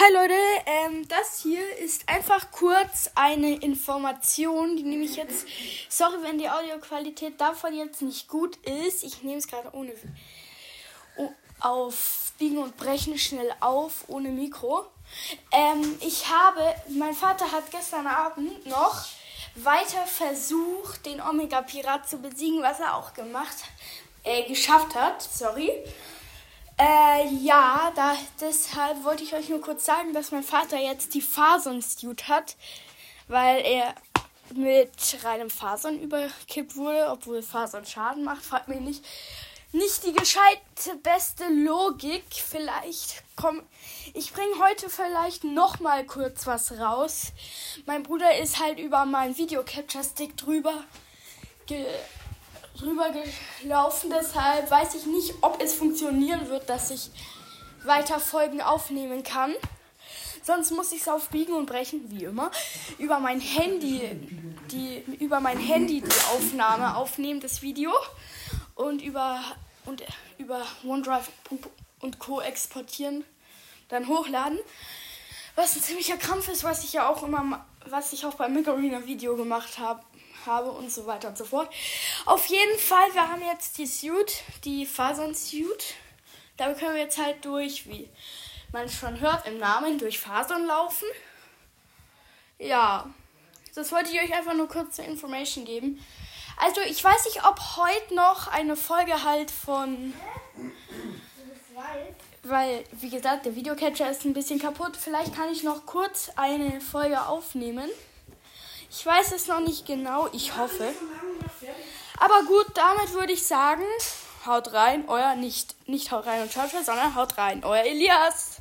Hi Leute, ähm, das hier ist einfach kurz eine Information, die nehme ich jetzt. Sorry, wenn die Audioqualität davon jetzt nicht gut ist. Ich nehme es gerade ohne oh, auf Biegen und Brechen schnell auf, ohne Mikro. Ähm, ich habe, mein Vater hat gestern Abend noch weiter versucht, den Omega Pirat zu besiegen, was er auch gemacht, äh, geschafft hat. Sorry. Äh, ja, da, deshalb wollte ich euch nur kurz sagen, dass mein Vater jetzt die Fason-Suit hat, weil er mit reinem Fasern überkippt wurde, obwohl Fasern Schaden macht, fragt mich nicht. Nicht die gescheite beste Logik. Vielleicht komm, ich bringe heute vielleicht noch mal kurz was raus. Mein Bruder ist halt über meinen Video Capture Stick drüber ge drüber gelaufen. Deshalb weiß ich nicht, ob es funktionieren wird, dass ich weiter Folgen aufnehmen kann. Sonst muss ich es auf Biegen und Brechen, wie immer, über mein Handy, die, über mein Handy die Aufnahme aufnehmen, das Video. Und über, und über OneDrive und Co. exportieren, dann hochladen. Was ein ziemlicher Krampf ist, was ich ja auch immer, was ich auch beim Migarena Video gemacht habe habe und so weiter und so fort. Auf jeden Fall, wir haben jetzt die Suit, die Fasern-Suit. Da können wir jetzt halt durch, wie man schon hört im Namen, durch Fasern laufen. Ja, das wollte ich euch einfach nur kurz zur Information geben. Also, ich weiß nicht, ob heute noch eine Folge halt von. Weil, wie gesagt, der Videocatcher ist ein bisschen kaputt. Vielleicht kann ich noch kurz eine Folge aufnehmen. Ich weiß es noch nicht genau, ich hoffe. Aber gut, damit würde ich sagen, haut rein, euer nicht, nicht haut rein und schaut, sondern haut rein, euer Elias.